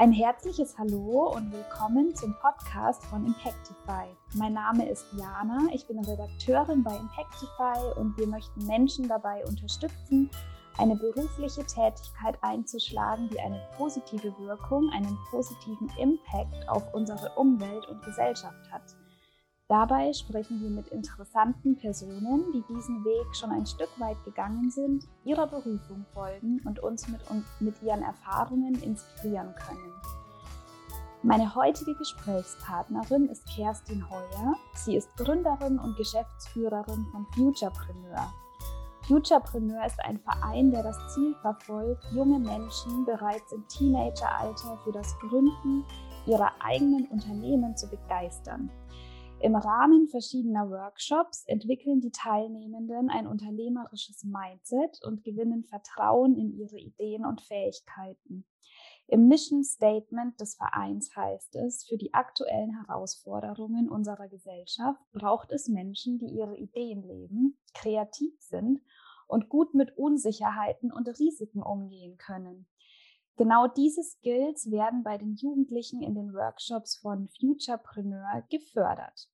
Ein herzliches Hallo und willkommen zum Podcast von Impactify. Mein Name ist Jana, ich bin Redakteurin bei Impactify und wir möchten Menschen dabei unterstützen, eine berufliche Tätigkeit einzuschlagen, die eine positive Wirkung, einen positiven Impact auf unsere Umwelt und Gesellschaft hat. Dabei sprechen wir mit interessanten Personen, die diesen Weg schon ein Stück weit gegangen sind, ihrer Berufung folgen und uns mit, mit ihren Erfahrungen inspirieren können. Meine heutige Gesprächspartnerin ist Kerstin Heuer. Sie ist Gründerin und Geschäftsführerin von Futurepreneur. Futurepreneur ist ein Verein, der das Ziel verfolgt, junge Menschen bereits im Teenageralter für das Gründen ihrer eigenen Unternehmen zu begeistern. Im Rahmen verschiedener Workshops entwickeln die Teilnehmenden ein unternehmerisches Mindset und gewinnen Vertrauen in ihre Ideen und Fähigkeiten. Im Mission Statement des Vereins heißt es, für die aktuellen Herausforderungen unserer Gesellschaft braucht es Menschen, die ihre Ideen leben, kreativ sind und gut mit Unsicherheiten und Risiken umgehen können. Genau diese Skills werden bei den Jugendlichen in den Workshops von Futurepreneur gefördert.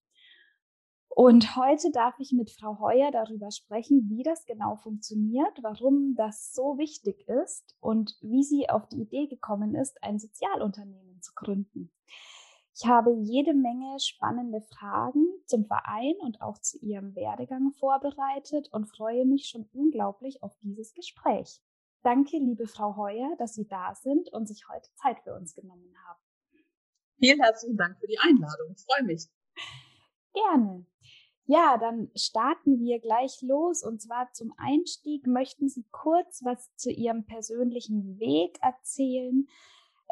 Und heute darf ich mit Frau Heuer darüber sprechen, wie das genau funktioniert, warum das so wichtig ist und wie sie auf die Idee gekommen ist, ein Sozialunternehmen zu gründen. Ich habe jede Menge spannende Fragen zum Verein und auch zu ihrem Werdegang vorbereitet und freue mich schon unglaublich auf dieses Gespräch. Danke, liebe Frau Heuer, dass Sie da sind und sich heute Zeit für uns genommen haben. Vielen herzlichen Dank für die Einladung. Ich freue mich. Gerne. Ja, dann starten wir gleich los. Und zwar zum Einstieg möchten Sie kurz was zu Ihrem persönlichen Weg erzählen.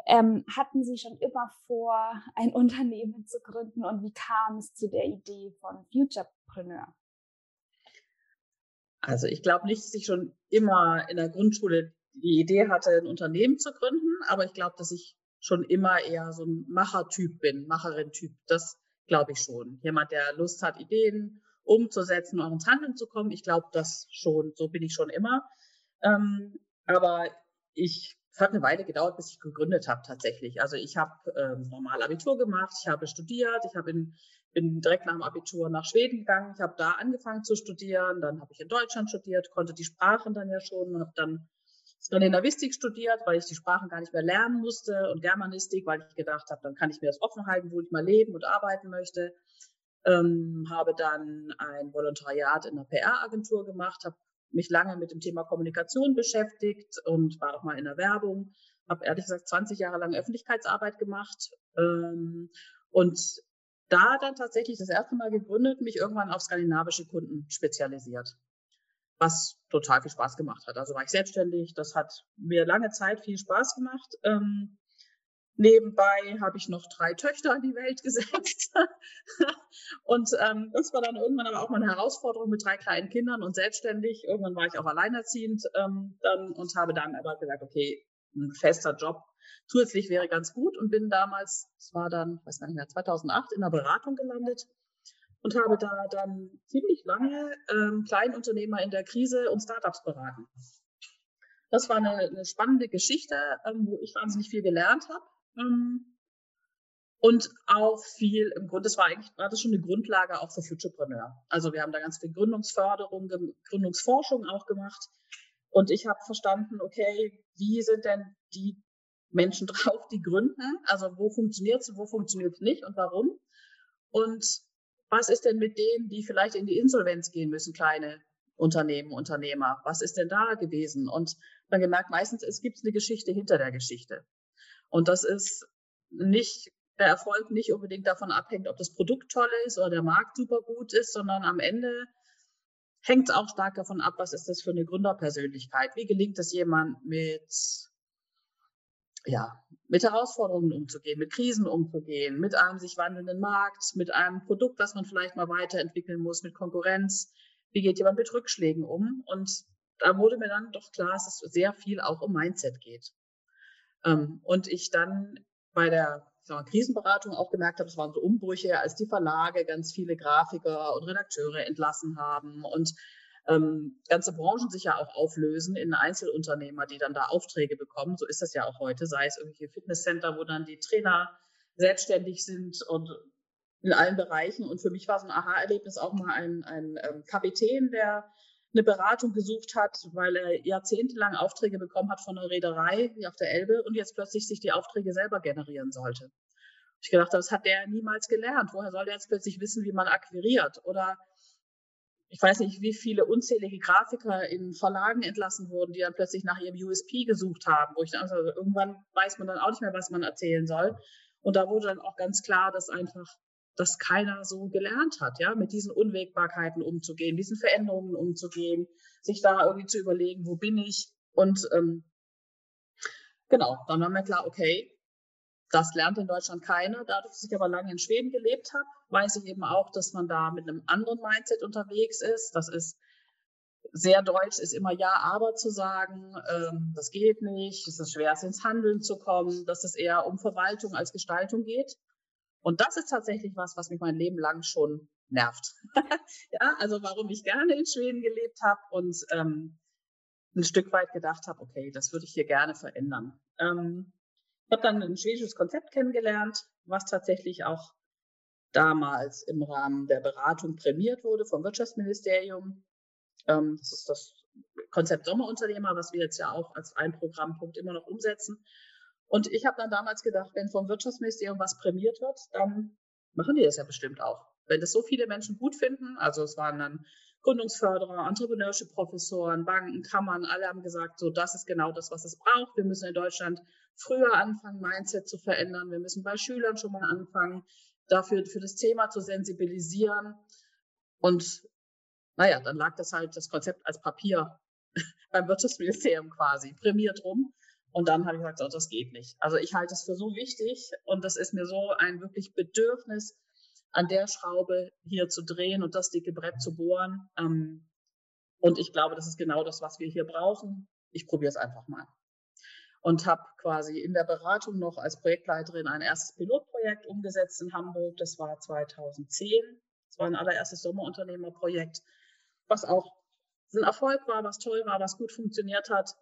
Ähm, hatten Sie schon immer vor, ein Unternehmen zu gründen und wie kam es zu der Idee von Futurepreneur? Also ich glaube nicht, dass ich schon immer in der Grundschule die Idee hatte, ein Unternehmen zu gründen, aber ich glaube, dass ich schon immer eher so ein Machertyp bin, Macherin-Typ. Das glaube ich schon. Jemand, der Lust hat, Ideen umzusetzen und ins Handeln zu kommen. Ich glaube das schon. So bin ich schon immer. Ähm, aber ich es hat eine Weile gedauert, bis ich gegründet habe tatsächlich. Also ich habe ähm, normal Abitur gemacht, ich habe studiert, ich habe in bin direkt nach dem Abitur nach Schweden gegangen. Ich habe da angefangen zu studieren. Dann habe ich in Deutschland studiert, konnte die Sprachen dann ja schon, habe dann Skandinavistik studiert, weil ich die Sprachen gar nicht mehr lernen musste und Germanistik, weil ich gedacht habe, dann kann ich mir das offen halten, wo ich mal leben und arbeiten möchte. Ähm, habe dann ein Volontariat in einer PR-Agentur gemacht, habe mich lange mit dem Thema Kommunikation beschäftigt und war auch mal in der Werbung. Habe ehrlich gesagt 20 Jahre lang Öffentlichkeitsarbeit gemacht ähm, und da dann tatsächlich das erste Mal gegründet, mich irgendwann auf skandinavische Kunden spezialisiert, was total viel Spaß gemacht hat. Also war ich selbstständig, das hat mir lange Zeit viel Spaß gemacht. Ähm, nebenbei habe ich noch drei Töchter in die Welt gesetzt. und ähm, das war dann irgendwann aber auch mal eine Herausforderung mit drei kleinen Kindern und selbstständig. Irgendwann war ich auch alleinerziehend ähm, dann und habe dann aber gesagt, okay, ein fester Job zusätzlich wäre ganz gut und bin damals, es war dann, weiß gar nicht mehr, 2008 in der Beratung gelandet und habe da dann ziemlich lange ähm, Kleinunternehmer in der Krise und Startups beraten. Das war eine, eine spannende Geschichte, ähm, wo ich wahnsinnig viel gelernt habe. Ähm, und auch viel, im Grunde, das war eigentlich, war das schon eine Grundlage auch für Futurepreneur. Also wir haben da ganz viel Gründungsförderung, Gründungsforschung auch gemacht. Und ich habe verstanden, okay, wie sind denn die Menschen drauf, die gründen. Also wo funktioniert es, wo funktioniert es nicht und warum? Und was ist denn mit denen, die vielleicht in die Insolvenz gehen müssen, kleine Unternehmen, Unternehmer? Was ist denn da gewesen? Und dann gemerkt, meistens es gibt eine Geschichte hinter der Geschichte. Und das ist nicht der Erfolg nicht unbedingt davon abhängt, ob das Produkt toll ist oder der Markt super gut ist, sondern am Ende hängt es auch stark davon ab, was ist das für eine Gründerpersönlichkeit? Wie gelingt es jemand mit ja, mit Herausforderungen umzugehen, mit Krisen umzugehen, mit einem sich wandelnden Markt, mit einem Produkt, das man vielleicht mal weiterentwickeln muss, mit Konkurrenz. Wie geht jemand mit Rückschlägen um? Und da wurde mir dann doch klar, dass es sehr viel auch um Mindset geht. Ähm, und ich dann bei der mal, Krisenberatung auch gemerkt habe, es waren so Umbrüche, als die Verlage ganz viele Grafiker und Redakteure entlassen haben und ähm, ganze Branchen sich ja auch auflösen in Einzelunternehmer, die dann da Aufträge bekommen. So ist das ja auch heute, sei es irgendwelche Fitnesscenter, wo dann die Trainer selbstständig sind und in allen Bereichen. Und für mich war so ein Aha-Erlebnis auch mal ein, ein ähm, Kapitän, der eine Beratung gesucht hat, weil er jahrzehntelang Aufträge bekommen hat von einer Reederei wie auf der Elbe und jetzt plötzlich sich die Aufträge selber generieren sollte. Ich gedacht, das hat der niemals gelernt. Woher soll der jetzt plötzlich wissen, wie man akquiriert? Oder ich weiß nicht, wie viele unzählige Grafiker in Verlagen entlassen wurden, die dann plötzlich nach ihrem USP gesucht haben, wo ich dann, also irgendwann weiß man dann auch nicht mehr, was man erzählen soll. Und da wurde dann auch ganz klar, dass einfach das keiner so gelernt hat, ja, mit diesen Unwägbarkeiten umzugehen, diesen Veränderungen umzugehen, sich da irgendwie zu überlegen, wo bin ich? Und ähm, genau, dann war mir klar, okay, das lernt in Deutschland keiner. Dadurch, dass ich aber lange in Schweden gelebt habe, weiß ich eben auch, dass man da mit einem anderen Mindset unterwegs ist. Das ist sehr deutsch, ist immer Ja, aber zu sagen. Ähm, das geht nicht. Es ist schwer, ins Handeln zu kommen. Dass es eher um Verwaltung als Gestaltung geht. Und das ist tatsächlich was, was mich mein Leben lang schon nervt. ja, also warum ich gerne in Schweden gelebt habe und ähm, ein Stück weit gedacht habe, okay, das würde ich hier gerne verändern. Ähm, ich habe dann ein schwedisches Konzept kennengelernt, was tatsächlich auch damals im Rahmen der Beratung prämiert wurde vom Wirtschaftsministerium. Ähm, das ist das Konzept Sommerunternehmer, was wir jetzt ja auch als ein Programmpunkt immer noch umsetzen. Und ich habe dann damals gedacht, wenn vom Wirtschaftsministerium was prämiert wird, dann machen die das ja bestimmt auch. Wenn das so viele Menschen gut finden, also es waren dann Gründungsförderer, Entrepreneurship-Professoren, Banken, Kammern, alle haben gesagt, so das ist genau das, was es braucht. Wir müssen in Deutschland früher anfangen, Mindset zu verändern. Wir müssen bei Schülern schon mal anfangen, dafür für das Thema zu sensibilisieren. Und naja, dann lag das halt das Konzept als Papier beim Wirtschaftsministerium quasi prämiert rum. Und dann habe ich gesagt, oh, das geht nicht. Also ich halte es für so wichtig und das ist mir so ein wirklich Bedürfnis, an der Schraube hier zu drehen und das dicke Brett zu bohren. Ähm, und ich glaube, das ist genau das, was wir hier brauchen. Ich probiere es einfach mal. Und habe quasi in der Beratung noch als Projektleiterin ein erstes Pilotprojekt umgesetzt in Hamburg. Das war 2010. Das war ein allererstes Sommerunternehmerprojekt, was auch ein Erfolg war, was toll war, was gut funktioniert hat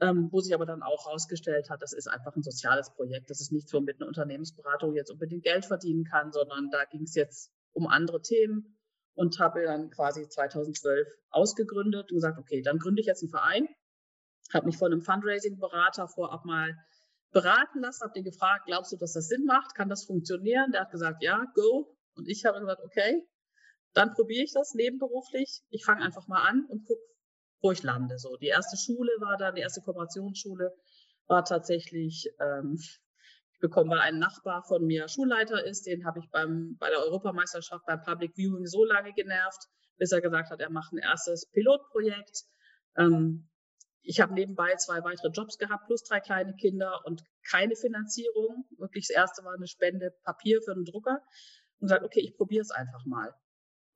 ähm, wo sich aber dann auch herausgestellt hat, das ist einfach ein soziales Projekt. Das ist nicht so mit einer Unternehmensberatung jetzt unbedingt Geld verdienen kann, sondern da ging es jetzt um andere Themen und habe dann quasi 2012 ausgegründet und gesagt, okay, dann gründe ich jetzt einen Verein. Habe mich von einem Fundraising-Berater vorab mal beraten lassen, habe den gefragt, glaubst du, dass das Sinn macht? Kann das funktionieren? Der hat gesagt, ja, go. Und ich habe gesagt, okay, dann probiere ich das nebenberuflich. Ich fange einfach mal an und gucke, wo ich lande. So, die erste Schule war dann, die erste Kooperationsschule war tatsächlich, ähm, ich bekomme, weil ein Nachbar von mir Schulleiter ist, den habe ich beim, bei der Europameisterschaft beim Public Viewing so lange genervt, bis er gesagt hat, er macht ein erstes Pilotprojekt. Ähm, ich habe nebenbei zwei weitere Jobs gehabt, plus drei kleine Kinder und keine Finanzierung. Wirklich das erste war eine Spende Papier für einen Drucker und gesagt, okay, ich probiere es einfach mal.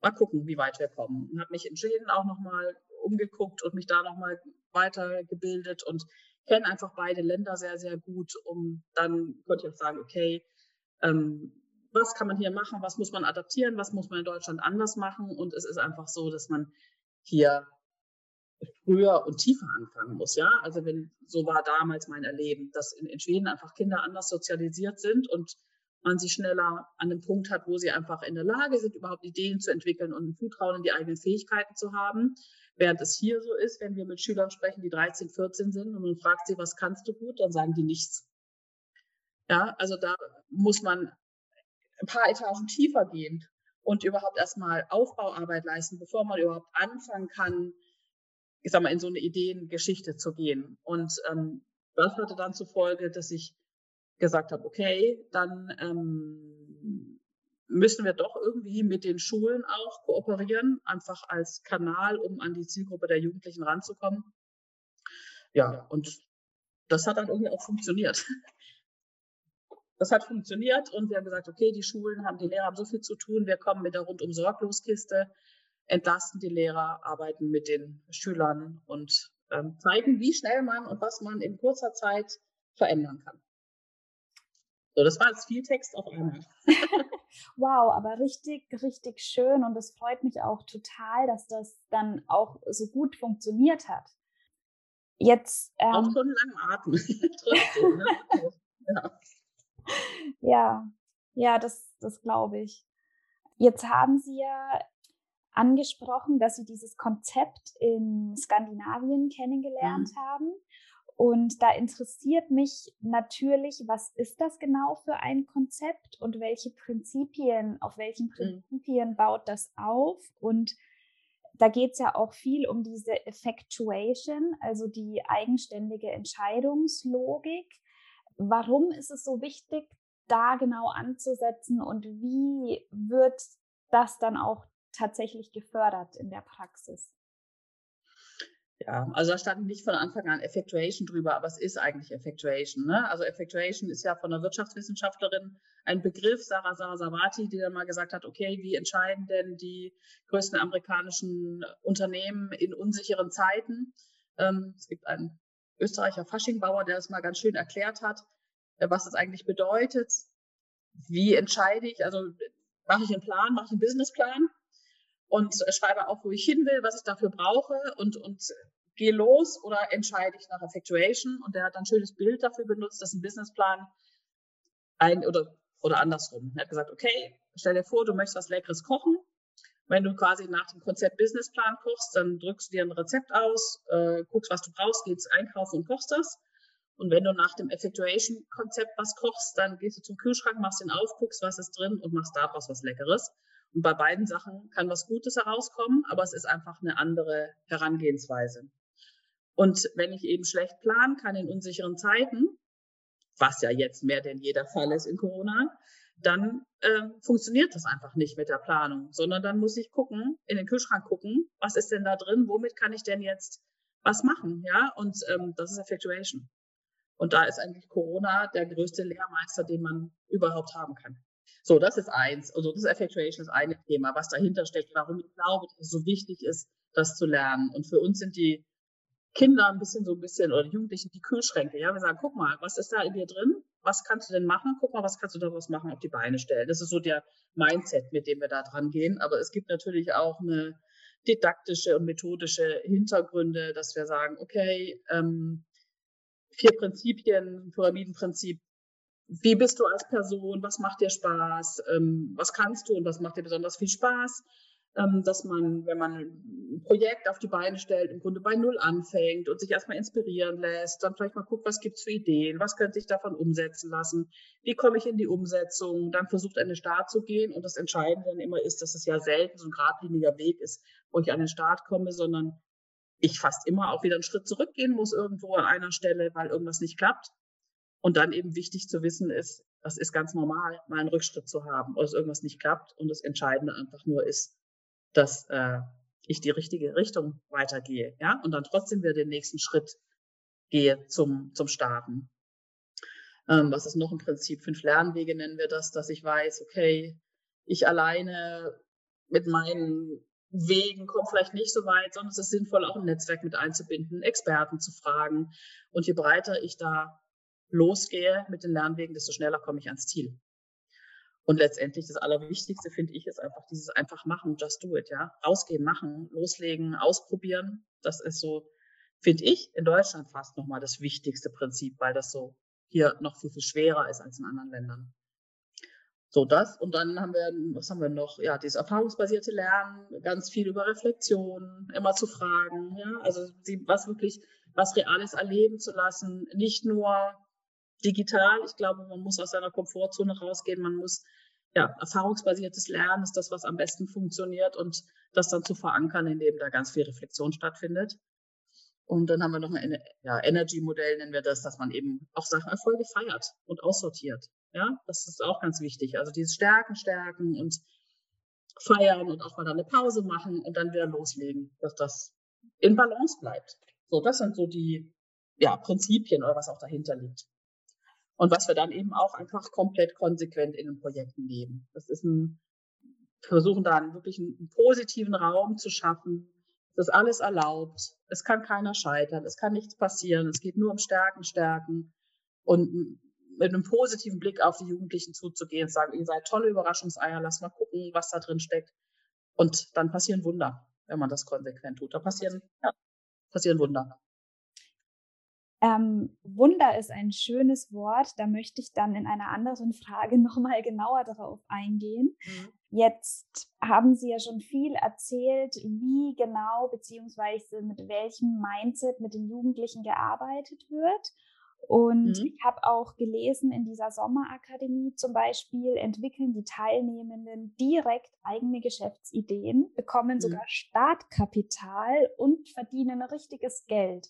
Mal gucken, wie weit wir kommen. Und habe mich entschieden, auch nochmal umgeguckt und mich da nochmal weitergebildet und kenne einfach beide Länder sehr, sehr gut, um dann könnte ich jetzt sagen, okay, ähm, was kann man hier machen, was muss man adaptieren, was muss man in Deutschland anders machen. Und es ist einfach so, dass man hier früher und tiefer anfangen muss, ja. Also wenn, so war damals mein Erleben, dass in, in Schweden einfach Kinder anders sozialisiert sind und man sie schneller an dem Punkt hat, wo sie einfach in der Lage sind, überhaupt Ideen zu entwickeln und ein Zutrauen in die eigenen Fähigkeiten zu haben. Während es hier so ist, wenn wir mit Schülern sprechen, die 13, 14 sind und man fragt sie, was kannst du gut, dann sagen die nichts. Ja, also da muss man ein paar Etagen tiefer gehen und überhaupt erstmal Aufbauarbeit leisten, bevor man überhaupt anfangen kann, ich sag mal, in so eine Ideengeschichte zu gehen. Und ähm, das hatte dann zur Folge, dass ich gesagt habe, okay, dann ähm, müssen wir doch irgendwie mit den Schulen auch kooperieren, einfach als Kanal, um an die Zielgruppe der Jugendlichen ranzukommen. Ja, und das hat dann irgendwie auch funktioniert. Das hat funktioniert und wir haben gesagt, okay, die Schulen haben, die Lehrer haben so viel zu tun, wir kommen mit der rundum Sorgloskiste, entlasten die Lehrer, arbeiten mit den Schülern und ähm, zeigen, wie schnell man und was man in kurzer Zeit verändern kann. So, das war jetzt viel Text auf einmal. wow, aber richtig, richtig schön und es freut mich auch total, dass das dann auch so gut funktioniert hat. Jetzt. Ähm, auch schon lang atmen. Trotzdem, ne? ja. ja, ja, das, das glaube ich. Jetzt haben Sie ja angesprochen, dass Sie dieses Konzept in Skandinavien kennengelernt mhm. haben. Und da interessiert mich natürlich, was ist das genau für ein Konzept und welche Prinzipien, auf welchen mhm. Prinzipien baut das auf? Und da geht es ja auch viel um diese Effectuation, also die eigenständige Entscheidungslogik. Warum ist es so wichtig, da genau anzusetzen und wie wird das dann auch tatsächlich gefördert in der Praxis? Ja, also da stand nicht von Anfang an Effectuation drüber, aber es ist eigentlich Effectuation. Ne? Also Effectuation ist ja von einer Wirtschaftswissenschaftlerin ein Begriff, Sarah Sarasavati, die dann mal gesagt hat, okay, wie entscheiden denn die größten amerikanischen Unternehmen in unsicheren Zeiten? Ähm, es gibt einen Österreicher Faschingbauer, der das mal ganz schön erklärt hat, äh, was das eigentlich bedeutet. Wie entscheide ich, also mache ich einen Plan, mache ich einen Businessplan und schreibe auf, wo ich hin will, was ich dafür brauche und, und gehe los oder entscheide ich nach Effectuation. Und der hat ein schönes Bild dafür benutzt, dass ein Businessplan ein oder, oder andersrum. Er hat gesagt, okay, stell dir vor, du möchtest was Leckeres kochen. Wenn du quasi nach dem Konzept Businessplan kochst, dann drückst du dir ein Rezept aus, äh, guckst, was du brauchst, gehst einkaufen und kochst das. Und wenn du nach dem Effectuation-Konzept was kochst, dann gehst du zum Kühlschrank, machst den auf, guckst, was ist drin und machst daraus was Leckeres. Und bei beiden Sachen kann was Gutes herauskommen, aber es ist einfach eine andere Herangehensweise. Und wenn ich eben schlecht planen kann in unsicheren Zeiten, was ja jetzt mehr denn jeder Fall ist in Corona, dann äh, funktioniert das einfach nicht mit der Planung, sondern dann muss ich gucken, in den Kühlschrank gucken, was ist denn da drin, womit kann ich denn jetzt was machen, ja? Und ähm, das ist Effectuation. Und da ist eigentlich Corona der größte Lehrmeister, den man überhaupt haben kann. So, das ist eins. Also das Effectuation ist ein Thema, was dahinter steckt, warum ich glaube, dass es so wichtig ist, das zu lernen. Und für uns sind die Kinder ein bisschen so ein bisschen oder die Jugendlichen die Kühlschränke. Ja, wir sagen, guck mal, was ist da in dir drin? Was kannst du denn machen? Guck mal, was kannst du daraus machen, auf die Beine stellen. Das ist so der Mindset, mit dem wir da dran gehen. Aber es gibt natürlich auch eine didaktische und methodische Hintergründe, dass wir sagen, okay, ähm, vier Prinzipien, Pyramidenprinzip wie bist du als Person, was macht dir Spaß, ähm, was kannst du und was macht dir besonders viel Spaß, ähm, dass man, wenn man ein Projekt auf die Beine stellt, im Grunde bei Null anfängt und sich erstmal inspirieren lässt, dann vielleicht mal guckt, was gibt's für Ideen, was könnte sich davon umsetzen lassen, wie komme ich in die Umsetzung, dann versucht an den Start zu gehen und das Entscheidende dann immer ist, dass es ja selten so ein geradliniger Weg ist, wo ich an den Start komme, sondern ich fast immer auch wieder einen Schritt zurückgehen muss irgendwo an einer Stelle, weil irgendwas nicht klappt und dann eben wichtig zu wissen ist, das ist ganz normal, mal einen Rückschritt zu haben oder dass irgendwas nicht klappt. Und das Entscheidende einfach nur ist, dass äh, ich die richtige Richtung weitergehe, ja, und dann trotzdem wieder den nächsten Schritt gehe zum, zum Starten. Ähm, was ist noch im Prinzip? Fünf Lernwege nennen wir das, dass ich weiß, okay, ich alleine mit meinen Wegen komme vielleicht nicht so weit, sondern es ist sinnvoll, auch ein Netzwerk mit einzubinden, Experten zu fragen. Und je breiter ich da losgehe mit den Lernwegen, desto schneller komme ich ans Ziel. Und letztendlich das Allerwichtigste finde ich ist einfach dieses einfach machen, just do it, ja. Rausgehen, machen, loslegen, ausprobieren. Das ist so, finde ich, in Deutschland fast nochmal das wichtigste Prinzip, weil das so hier noch viel, viel schwerer ist als in anderen Ländern. So das. Und dann haben wir, was haben wir noch? Ja, dieses erfahrungsbasierte Lernen, ganz viel über Reflexion, immer zu fragen, ja. Also was wirklich, was Reales erleben zu lassen, nicht nur digital. Ich glaube, man muss aus seiner Komfortzone rausgehen. Man muss, ja, erfahrungsbasiertes Lernen ist das, was am besten funktioniert und das dann zu verankern, indem da ganz viel Reflexion stattfindet. Und dann haben wir noch ein ja, Energy-Modell, nennen wir das, dass man eben auch Sachen Erfolge feiert und aussortiert. Ja, das ist auch ganz wichtig. Also dieses Stärken, Stärken und feiern und auch mal dann eine Pause machen und dann wieder loslegen, dass das in Balance bleibt. So, das sind so die ja, Prinzipien oder was auch dahinter liegt. Und was wir dann eben auch einfach komplett konsequent in den Projekten leben. Das ist ein, versuchen dann wirklich einen, einen positiven Raum zu schaffen. Das ist alles erlaubt. Es kann keiner scheitern. Es kann nichts passieren. Es geht nur um Stärken, Stärken. Und mit einem positiven Blick auf die Jugendlichen zuzugehen, und sagen, ihr seid tolle Überraschungseier, lass mal gucken, was da drin steckt. Und dann passieren Wunder, wenn man das konsequent tut. Da passieren, ja, passieren Wunder. Ähm, Wunder ist ein schönes Wort. Da möchte ich dann in einer anderen Frage nochmal genauer darauf eingehen. Mhm. Jetzt haben Sie ja schon viel erzählt, wie genau beziehungsweise mit welchem Mindset mit den Jugendlichen gearbeitet wird. Und mhm. ich habe auch gelesen, in dieser Sommerakademie zum Beispiel entwickeln die Teilnehmenden direkt eigene Geschäftsideen, bekommen mhm. sogar Startkapital und verdienen richtiges Geld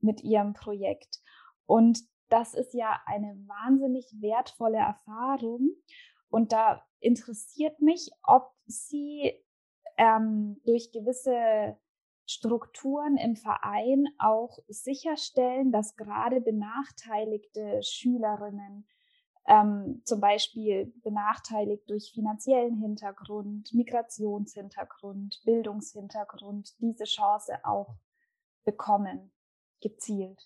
mit ihrem Projekt. Und das ist ja eine wahnsinnig wertvolle Erfahrung. Und da interessiert mich, ob Sie ähm, durch gewisse Strukturen im Verein auch sicherstellen, dass gerade benachteiligte Schülerinnen, ähm, zum Beispiel benachteiligt durch finanziellen Hintergrund, Migrationshintergrund, Bildungshintergrund, diese Chance auch bekommen gezielt?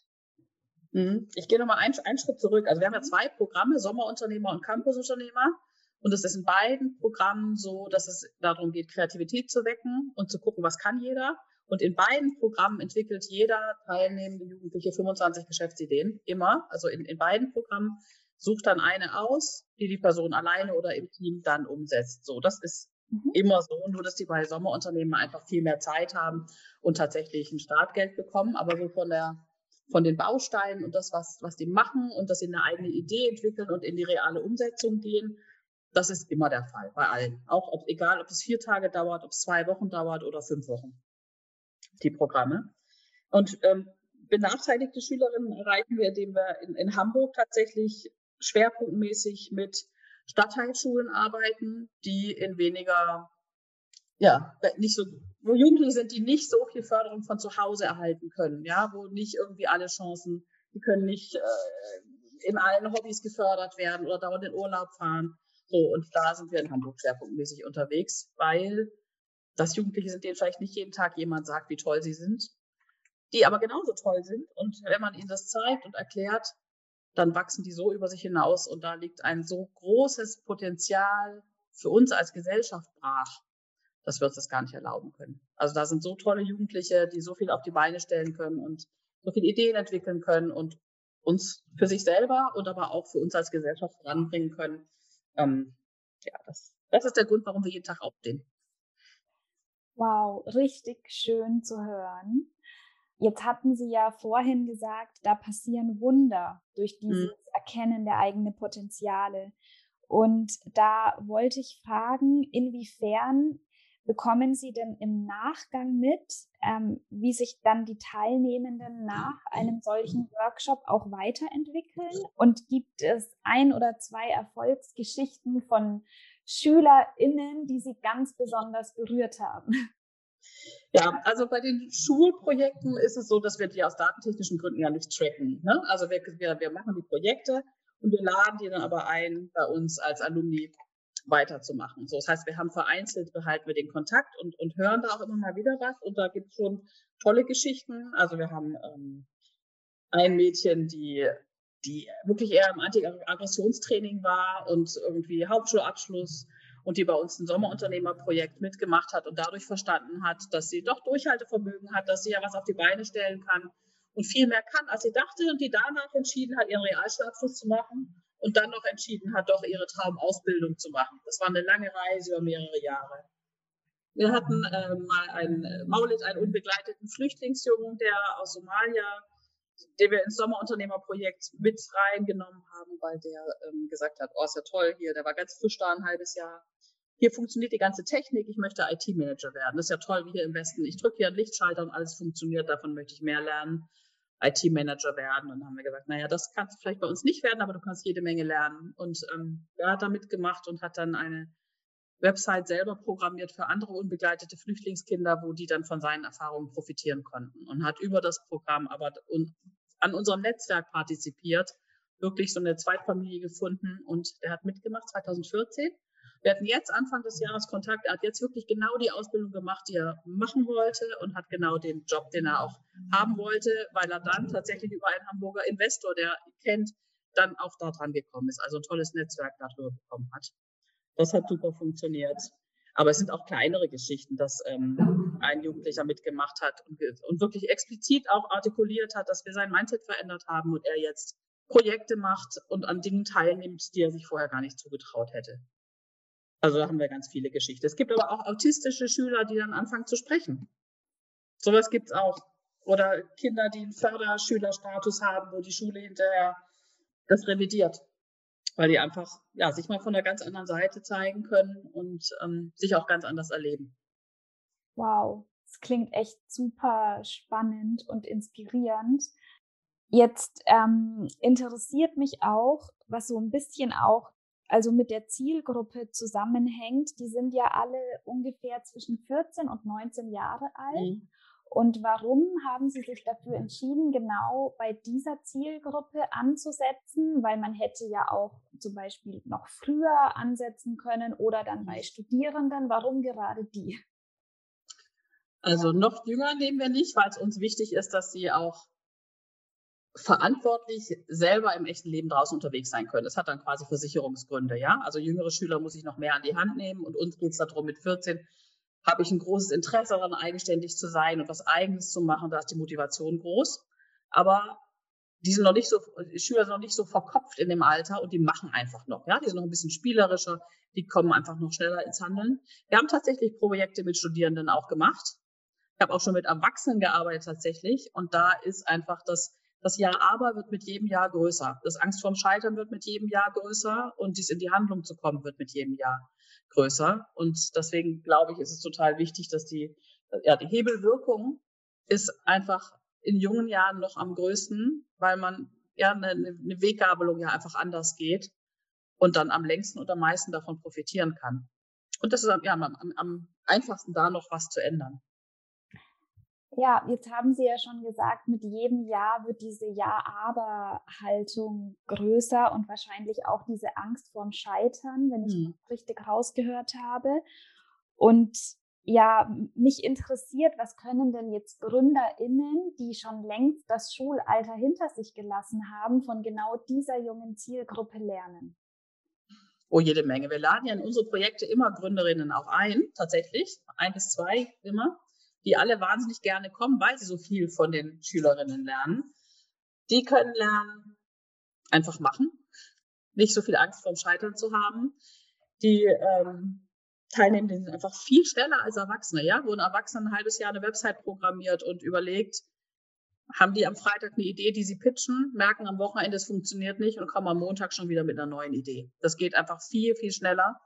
Mhm. Ich gehe nochmal einen, einen Schritt zurück. Also wir haben ja zwei Programme, Sommerunternehmer und Campusunternehmer. Und es ist in beiden Programmen so, dass es darum geht, Kreativität zu wecken und zu gucken, was kann jeder. Und in beiden Programmen entwickelt jeder teilnehmende Jugendliche 25 Geschäftsideen, immer. Also in, in beiden Programmen sucht dann eine aus, die die Person alleine oder im Team dann umsetzt. So, das ist mhm. immer so, nur dass die bei Sommerunternehmen einfach viel mehr Zeit haben und tatsächlich ein Startgeld bekommen. Aber so von der von den Bausteinen und das, was, was die machen und dass sie eine eigene Idee entwickeln und in die reale Umsetzung gehen, das ist immer der Fall bei allen. Auch ob, egal, ob es vier Tage dauert, ob es zwei Wochen dauert oder fünf Wochen, die Programme. Und ähm, benachteiligte Schülerinnen erreichen wir, indem wir in, in Hamburg tatsächlich schwerpunktmäßig mit Stadtteilschulen arbeiten, die in weniger, ja, nicht so, wo Jugendliche sind, die nicht so viel Förderung von zu Hause erhalten können, ja, wo nicht irgendwie alle Chancen, die können nicht äh, in allen Hobbys gefördert werden oder dauernd in Urlaub fahren. So, und da sind wir in Hamburg schwerpunktmäßig unterwegs, weil das Jugendliche sind, denen vielleicht nicht jeden Tag jemand sagt, wie toll sie sind, die aber genauso toll sind. Und wenn man ihnen das zeigt und erklärt, dann wachsen die so über sich hinaus und da liegt ein so großes Potenzial für uns als Gesellschaft brach, dass wir uns das gar nicht erlauben können. Also da sind so tolle Jugendliche, die so viel auf die Beine stellen können und so viele Ideen entwickeln können und uns für sich selber und aber auch für uns als Gesellschaft voranbringen können. Ähm, ja, das, das ist der Grund, warum wir jeden Tag aufstehen. Wow, richtig schön zu hören. Jetzt hatten Sie ja vorhin gesagt, da passieren Wunder durch mhm. dieses. Erkennen der eigenen Potenziale. Und da wollte ich fragen, inwiefern bekommen Sie denn im Nachgang mit, ähm, wie sich dann die Teilnehmenden nach einem solchen Workshop auch weiterentwickeln? Und gibt es ein oder zwei Erfolgsgeschichten von SchülerInnen, die Sie ganz besonders berührt haben? Ja, also bei den Schulprojekten ist es so, dass wir die aus datentechnischen Gründen ja nicht tracken. Ne? Also wir, wir, wir machen die Projekte und wir laden die dann aber ein, bei uns als Alumni weiterzumachen. So, das heißt, wir haben vereinzelt behalten wir den Kontakt und, und hören da auch immer mal wieder was. Und da gibt es schon tolle Geschichten. Also wir haben ähm, ein Mädchen, die die wirklich eher im Anti-Aggressionstraining war und irgendwie Hauptschulabschluss und die bei uns ein Sommerunternehmerprojekt mitgemacht hat und dadurch verstanden hat, dass sie doch Durchhaltevermögen hat, dass sie ja was auf die Beine stellen kann und viel mehr kann, als sie dachte und die danach entschieden hat, ihren Realschulabschluss zu machen und dann noch entschieden hat, doch ihre Traumausbildung zu machen. Das war eine lange Reise über mehrere Jahre. Wir hatten äh, mal einen äh, Maulid, einen unbegleiteten Flüchtlingsjungen, der aus Somalia den wir ins Sommerunternehmerprojekt mit reingenommen haben, weil der ähm, gesagt hat, oh, ist ja toll hier, der war ganz frisch da ein halbes Jahr. Hier funktioniert die ganze Technik, ich möchte IT-Manager werden. Das ist ja toll, wie hier im Westen. Ich drücke hier einen Lichtschalter und alles funktioniert, davon möchte ich mehr lernen. IT-Manager werden. Und dann haben wir gesagt, naja, das kannst du vielleicht bei uns nicht werden, aber du kannst jede Menge lernen. Und ähm, er hat da mitgemacht und hat dann eine Website selber programmiert für andere unbegleitete Flüchtlingskinder, wo die dann von seinen Erfahrungen profitieren konnten und hat über das Programm aber an unserem Netzwerk partizipiert, wirklich so eine Zweitfamilie gefunden und er hat mitgemacht 2014. Wir hatten jetzt Anfang des Jahres Kontakt. Er hat jetzt wirklich genau die Ausbildung gemacht, die er machen wollte und hat genau den Job, den er auch haben wollte, weil er dann tatsächlich über einen Hamburger Investor, der kennt, dann auch da dran gekommen ist, also ein tolles Netzwerk darüber bekommen hat. Das hat super funktioniert. Aber es sind auch kleinere Geschichten, dass ähm, ein Jugendlicher mitgemacht hat und, und wirklich explizit auch artikuliert hat, dass wir sein Mindset verändert haben und er jetzt Projekte macht und an Dingen teilnimmt, die er sich vorher gar nicht zugetraut hätte. Also da haben wir ganz viele Geschichten. Es gibt aber auch autistische Schüler, die dann anfangen zu sprechen. Sowas gibt es auch. Oder Kinder, die einen Förderschülerstatus haben, wo die Schule hinterher das revidiert. Weil die einfach ja, sich mal von einer ganz anderen Seite zeigen können und ähm, sich auch ganz anders erleben. Wow, das klingt echt super spannend und inspirierend. Jetzt ähm, interessiert mich auch, was so ein bisschen auch also mit der Zielgruppe zusammenhängt. Die sind ja alle ungefähr zwischen 14 und 19 Jahre alt. Mhm. Und warum haben Sie sich dafür entschieden, genau bei dieser Zielgruppe anzusetzen? Weil man hätte ja auch zum Beispiel noch früher ansetzen können oder dann bei Studierenden. Warum gerade die? Also noch jünger nehmen wir nicht, weil es uns wichtig ist, dass sie auch verantwortlich selber im echten Leben draußen unterwegs sein können. Das hat dann quasi Versicherungsgründe, ja. Also jüngere Schüler muss ich noch mehr an die Hand nehmen und uns geht es darum, mit 14 habe ich ein großes Interesse daran, eigenständig zu sein und was Eigenes zu machen. Da ist die Motivation groß. Aber die sind noch nicht so, die Schüler sind noch nicht so verkopft in dem Alter und die machen einfach noch. Ja, die sind noch ein bisschen spielerischer, die kommen einfach noch schneller ins Handeln. Wir haben tatsächlich Projekte mit Studierenden auch gemacht. Ich habe auch schon mit Erwachsenen gearbeitet tatsächlich und da ist einfach das das Jahr aber wird mit jedem Jahr größer. Das Angst vorm Scheitern wird mit jedem Jahr größer und dies in die Handlung zu kommen wird mit jedem Jahr größer. Und deswegen glaube ich, ist es total wichtig, dass die, ja, die Hebelwirkung ist einfach in jungen Jahren noch am größten, weil man ja eine, eine Weggabelung ja einfach anders geht und dann am längsten und am meisten davon profitieren kann. Und das ist ja, am, am einfachsten da noch was zu ändern. Ja, jetzt haben Sie ja schon gesagt, mit jedem Jahr wird diese Ja-Aber-Haltung größer und wahrscheinlich auch diese Angst vorm Scheitern, wenn ich hm. richtig rausgehört habe. Und ja, mich interessiert, was können denn jetzt GründerInnen, die schon längst das Schulalter hinter sich gelassen haben, von genau dieser jungen Zielgruppe lernen? Oh, jede Menge. Wir laden ja in unsere Projekte immer Gründerinnen auch ein, tatsächlich. Ein bis zwei immer die alle wahnsinnig gerne kommen, weil sie so viel von den Schülerinnen lernen. Die können lernen, einfach machen, nicht so viel Angst vorm Scheitern zu haben. Die ähm, Teilnehmenden sind einfach viel schneller als Erwachsene, ja, wo ein Erwachsener ein halbes Jahr eine Website programmiert und überlegt, haben die am Freitag eine Idee, die sie pitchen, merken am Wochenende, es funktioniert nicht und kommen am Montag schon wieder mit einer neuen Idee. Das geht einfach viel, viel schneller.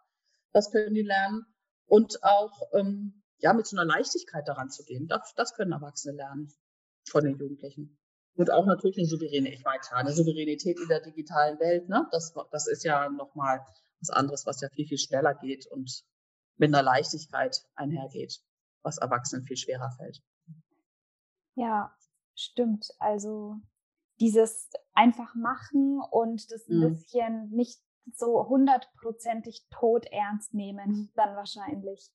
Das können die lernen. Und auch ähm, ja, mit so einer Leichtigkeit daran zu gehen. Das, das können Erwachsene lernen von den Jugendlichen. Und auch natürlich eine souveräne, ich meine, eine Souveränität in der digitalen Welt, ne? Das, das ist ja nochmal was anderes, was ja viel, viel schneller geht und mit einer Leichtigkeit einhergeht, was Erwachsenen viel schwerer fällt. Ja, stimmt. Also dieses einfach machen und das ein mhm. bisschen nicht so hundertprozentig tot ernst nehmen, dann wahrscheinlich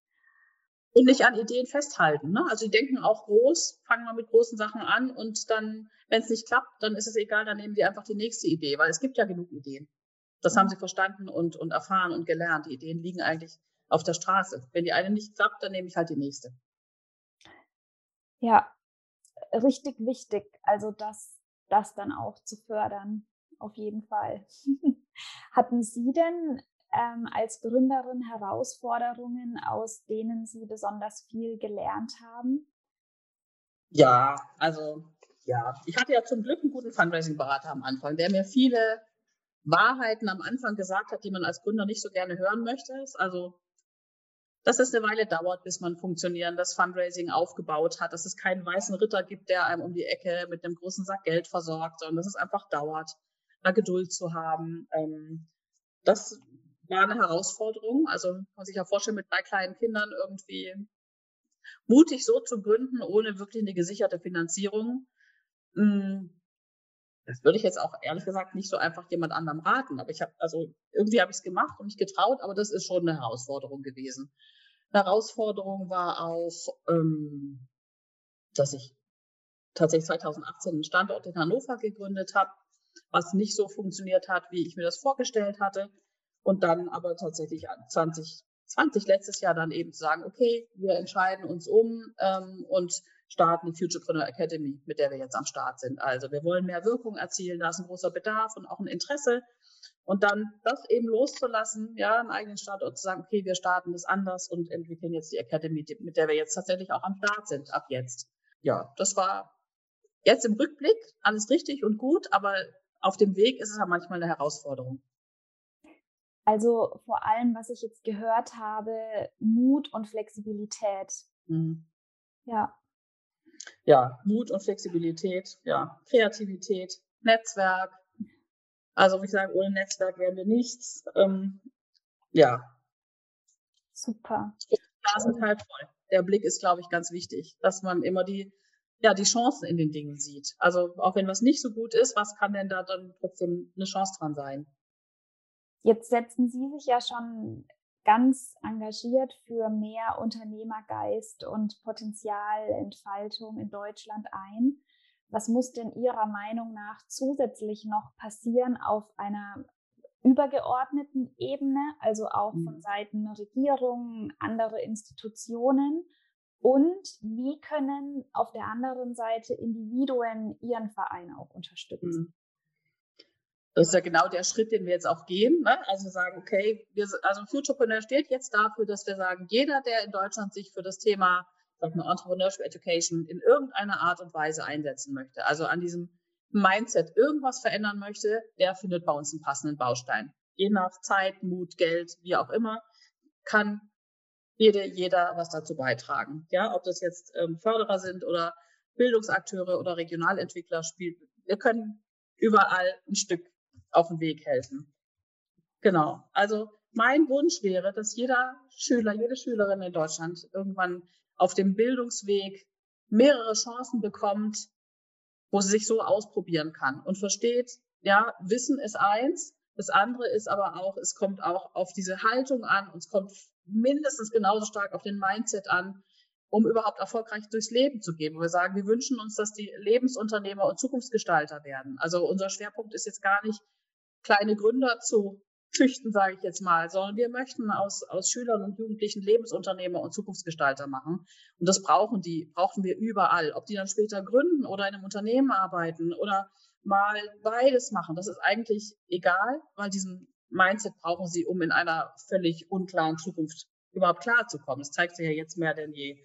und nicht an Ideen festhalten. Ne? Also die denken auch groß, fangen mal mit großen Sachen an und dann, wenn es nicht klappt, dann ist es egal, dann nehmen die einfach die nächste Idee, weil es gibt ja genug Ideen. Das haben sie verstanden und, und erfahren und gelernt. Die Ideen liegen eigentlich auf der Straße. Wenn die eine nicht klappt, dann nehme ich halt die nächste. Ja, richtig wichtig. Also das, das dann auch zu fördern. Auf jeden Fall. Hatten Sie denn ähm, als Gründerin Herausforderungen, aus denen Sie besonders viel gelernt haben? Ja, also ja, ich hatte ja zum Glück einen guten Fundraising-Berater am Anfang, der mir viele Wahrheiten am Anfang gesagt hat, die man als Gründer nicht so gerne hören möchte. Also, dass es eine Weile dauert, bis man funktionierendes Fundraising aufgebaut hat, dass es keinen weißen Ritter gibt, der einem um die Ecke mit einem großen Sack Geld versorgt, sondern dass es einfach dauert, da Geduld zu haben. Ähm, das war eine Herausforderung. Also kann man sich ja vorstellen, mit drei kleinen Kindern irgendwie mutig so zu gründen, ohne wirklich eine gesicherte Finanzierung. Hm, das würde ich jetzt auch ehrlich gesagt nicht so einfach jemand anderem raten. Aber ich habe, also irgendwie habe ich es gemacht und mich getraut, aber das ist schon eine Herausforderung gewesen. Eine Herausforderung war auch, ähm, dass ich tatsächlich 2018 einen Standort in Hannover gegründet habe was nicht so funktioniert hat, wie ich mir das vorgestellt hatte. Und dann aber tatsächlich 2020 letztes Jahr dann eben zu sagen, okay, wir entscheiden uns um ähm, und starten die Futurepreneur Academy, mit der wir jetzt am Start sind. Also wir wollen mehr Wirkung erzielen, da ist ein großer Bedarf und auch ein Interesse. Und dann das eben loszulassen, ja, einen eigenen Standort zu sagen, okay, wir starten das anders und entwickeln jetzt die Academy, mit der wir jetzt tatsächlich auch am Start sind, ab jetzt. Ja, das war jetzt im Rückblick alles richtig und gut, aber auf dem Weg ist es ja manchmal eine Herausforderung. Also vor allem, was ich jetzt gehört habe, Mut und Flexibilität. Mhm. Ja. Ja, Mut und Flexibilität, ja, Kreativität, Netzwerk. Also wie ich sage, ohne Netzwerk wären wir nichts. Ähm, ja. Super. Da sind halt voll. Der Blick ist, glaube ich, ganz wichtig, dass man immer die ja, die Chancen in den Dingen sieht. Also auch wenn was nicht so gut ist, was kann denn da dann trotzdem eine Chance dran sein? Jetzt setzen Sie sich ja schon ganz engagiert für mehr Unternehmergeist und Potenzialentfaltung in Deutschland ein. Was muss denn Ihrer Meinung nach zusätzlich noch passieren auf einer übergeordneten Ebene, also auch von mhm. Seiten Regierungen, andere Institutionen, und wie können auf der anderen Seite Individuen ihren Verein auch unterstützen? Das ist ja genau der Schritt, den wir jetzt auch gehen. Ne? Also sagen, okay, wir, also Futurepreneur steht jetzt dafür, dass wir sagen, jeder, der in Deutschland sich für das Thema sag mal, Entrepreneurship Education in irgendeiner Art und Weise einsetzen möchte, also an diesem Mindset irgendwas verändern möchte, der findet bei uns einen passenden Baustein. Je nach Zeit, Mut, Geld, wie auch immer, kann jede, jeder was dazu beitragen. Ja, ob das jetzt ähm, Förderer sind oder Bildungsakteure oder Regionalentwickler spielt. Wir können überall ein Stück auf den Weg helfen. Genau. Also mein Wunsch wäre, dass jeder Schüler, jede Schülerin in Deutschland irgendwann auf dem Bildungsweg mehrere Chancen bekommt, wo sie sich so ausprobieren kann und versteht, ja, Wissen ist eins, das andere ist aber auch, es kommt auch auf diese Haltung an und es kommt mindestens genauso stark auf den Mindset an, um überhaupt erfolgreich durchs Leben zu gehen. Wir sagen, wir wünschen uns, dass die Lebensunternehmer und Zukunftsgestalter werden. Also unser Schwerpunkt ist jetzt gar nicht, kleine Gründer zu züchten, sage ich jetzt mal, sondern wir möchten aus, aus Schülern und Jugendlichen Lebensunternehmer und Zukunftsgestalter machen. Und das brauchen die, brauchen wir überall. Ob die dann später gründen oder in einem Unternehmen arbeiten oder mal beides machen, das ist eigentlich egal, weil diesen Mindset brauchen sie, um in einer völlig unklaren Zukunft überhaupt klarzukommen. Das zeigt sich ja jetzt mehr denn je.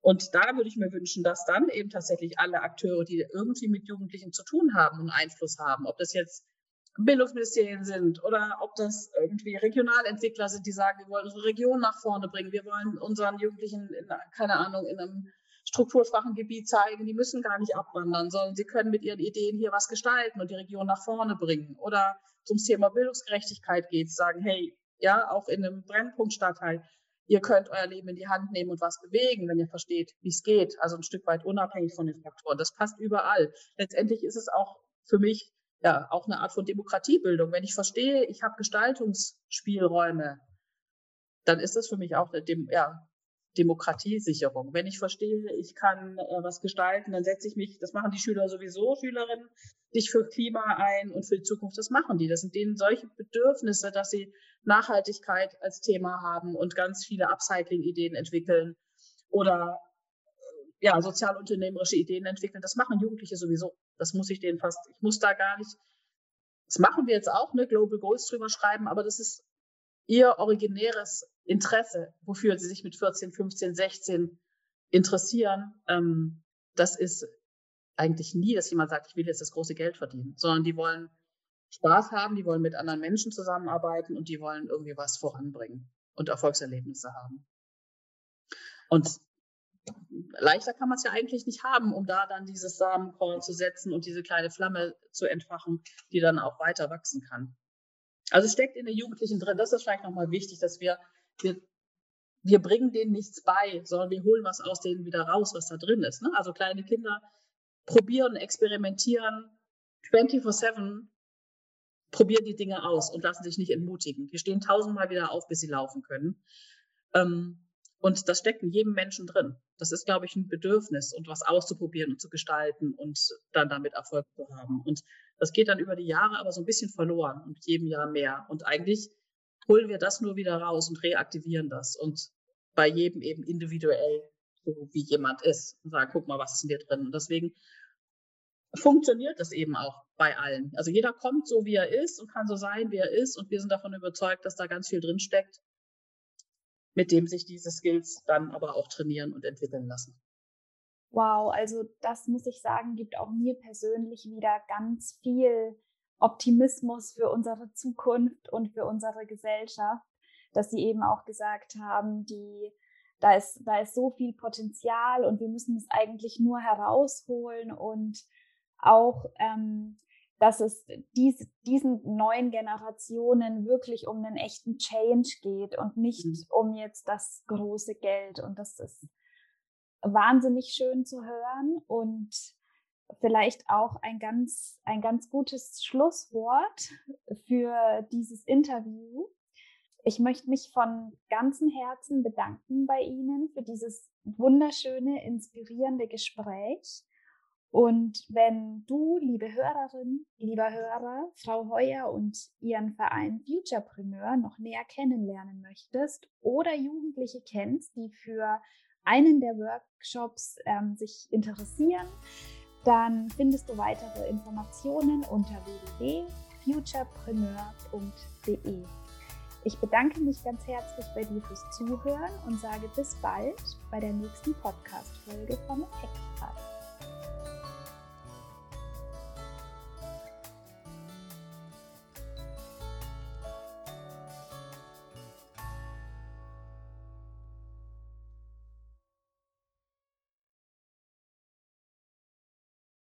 Und da würde ich mir wünschen, dass dann eben tatsächlich alle Akteure, die irgendwie mit Jugendlichen zu tun haben und Einfluss haben, ob das jetzt Bildungsministerien sind oder ob das irgendwie Regionalentwickler sind, die sagen, wir wollen unsere Region nach vorne bringen, wir wollen unseren Jugendlichen, in, keine Ahnung, in einem strukturschwachen Gebiet zeigen, die müssen gar nicht abwandern, sondern sie können mit ihren Ideen hier was gestalten und die Region nach vorne bringen. Oder zum Thema Bildungsgerechtigkeit geht, sagen, hey, ja, auch in einem Brennpunktstadtteil, ihr könnt euer Leben in die Hand nehmen und was bewegen, wenn ihr versteht, wie es geht. Also ein Stück weit unabhängig von den Faktoren. Das passt überall. Letztendlich ist es auch für mich ja auch eine Art von Demokratiebildung. Wenn ich verstehe, ich habe Gestaltungsspielräume, dann ist das für mich auch eine, ja, Demokratiesicherung. Wenn ich verstehe, ich kann äh, was gestalten, dann setze ich mich, das machen die Schüler sowieso, Schülerinnen, dich für Klima ein und für die Zukunft, das machen die. Das sind denen solche Bedürfnisse, dass sie Nachhaltigkeit als Thema haben und ganz viele Upcycling-Ideen entwickeln oder äh, ja, sozialunternehmerische Ideen entwickeln. Das machen Jugendliche sowieso. Das muss ich denen fast, ich muss da gar nicht, das machen wir jetzt auch, ne, Global Goals drüber schreiben, aber das ist ihr originäres Interesse, wofür sie sich mit 14, 15, 16 interessieren, ähm, das ist eigentlich nie, dass jemand sagt, ich will jetzt das große Geld verdienen, sondern die wollen Spaß haben, die wollen mit anderen Menschen zusammenarbeiten und die wollen irgendwie was voranbringen und Erfolgserlebnisse haben. Und leichter kann man es ja eigentlich nicht haben, um da dann dieses Samenkorn zu setzen und diese kleine Flamme zu entfachen, die dann auch weiter wachsen kann. Also es steckt in den Jugendlichen drin. Das ist vielleicht nochmal wichtig, dass wir, wir, wir bringen denen nichts bei, sondern wir holen was aus denen wieder raus, was da drin ist. Ne? Also kleine Kinder probieren, experimentieren, 24-7 probieren die Dinge aus und lassen sich nicht entmutigen. Die stehen tausendmal wieder auf, bis sie laufen können. Ähm, und das steckt in jedem Menschen drin. Das ist, glaube ich, ein Bedürfnis und was auszuprobieren und zu gestalten und dann damit Erfolg zu haben. Und Das geht dann über die Jahre aber so ein bisschen verloren und jedem Jahr mehr. Und eigentlich holen wir das nur wieder raus und reaktivieren das. Und bei jedem eben individuell, so wie jemand ist, und sagen, guck mal, was ist in dir drin. Und deswegen funktioniert das eben auch bei allen. Also jeder kommt so, wie er ist und kann so sein, wie er ist. Und wir sind davon überzeugt, dass da ganz viel drin steckt, mit dem sich diese Skills dann aber auch trainieren und entwickeln lassen. Wow, also das muss ich sagen, gibt auch mir persönlich wieder ganz viel Optimismus für unsere Zukunft und für unsere Gesellschaft, dass Sie eben auch gesagt haben, die da ist, da ist so viel Potenzial und wir müssen es eigentlich nur herausholen und auch, ähm, dass es dies, diesen neuen Generationen wirklich um einen echten Change geht und nicht mhm. um jetzt das große Geld. Und das ist wahnsinnig schön zu hören und vielleicht auch ein ganz, ein ganz gutes Schlusswort für dieses Interview. Ich möchte mich von ganzem Herzen bedanken bei Ihnen für dieses wunderschöne, inspirierende Gespräch. Und wenn du, liebe Hörerin, lieber Hörer, Frau Heuer und ihren Verein Futurepreneur noch näher kennenlernen möchtest oder Jugendliche kennst, die für einen der Workshops ähm, sich interessieren, dann findest du weitere Informationen unter www.futurepreneur.de. Ich bedanke mich ganz herzlich bei dir fürs Zuhören und sage bis bald bei der nächsten Podcast-Folge von Hackpad.